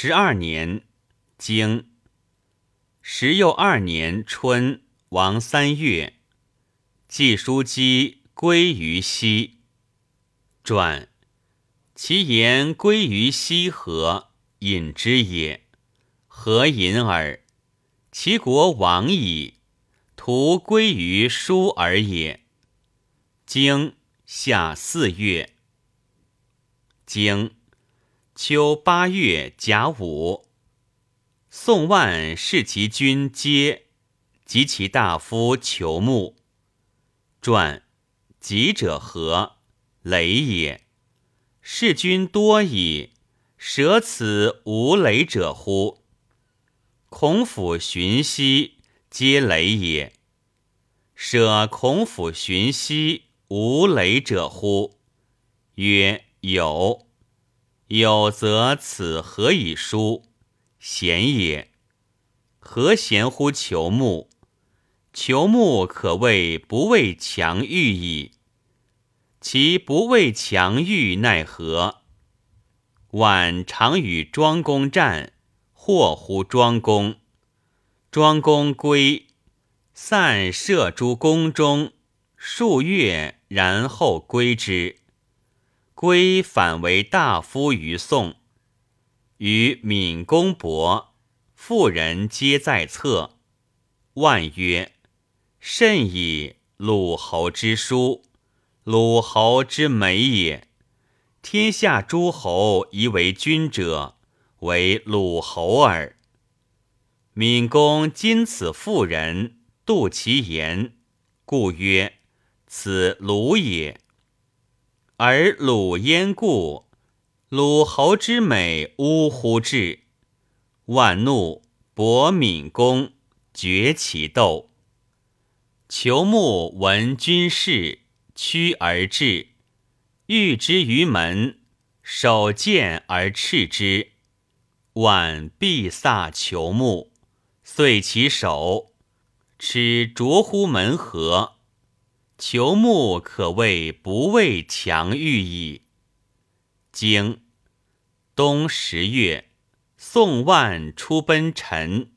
十二年，经十又二年春，王三月，季叔姬归于西。传其言归于西河，隐之也。何隐耳？其国亡矣，徒归于书耳也。经夏四月，经。秋八月甲午，宋万视其君皆及其大夫求木。传吉者何？雷也。事君多矣，舍此无雷者乎？孔府荀息皆雷也。舍孔府荀息无雷者乎？曰有。有则此何以书？贤也。何贤乎？求木，求木可谓不畏强欲矣。其不畏强欲奈何？晚常与庄公战，或乎庄公。庄公归，散射诸宫中数月，然后归之。归反为大夫于宋，与闵公伯，妇人皆在侧。万曰：“甚矣！鲁侯之书，鲁侯之美也。天下诸侯宜为君者，为鲁侯耳。”闵公今此妇人，度其言，故曰：“此鲁也。”而鲁焉故？鲁侯之美，呜呼至！万怒，伯闵公，决其斗。求木闻君事，趋而至，遇之于门，手剑而斥之。万必飒求木，遂其手，耻着乎门河。求木可谓不畏强欲矣。经冬十月，宋万出奔陈。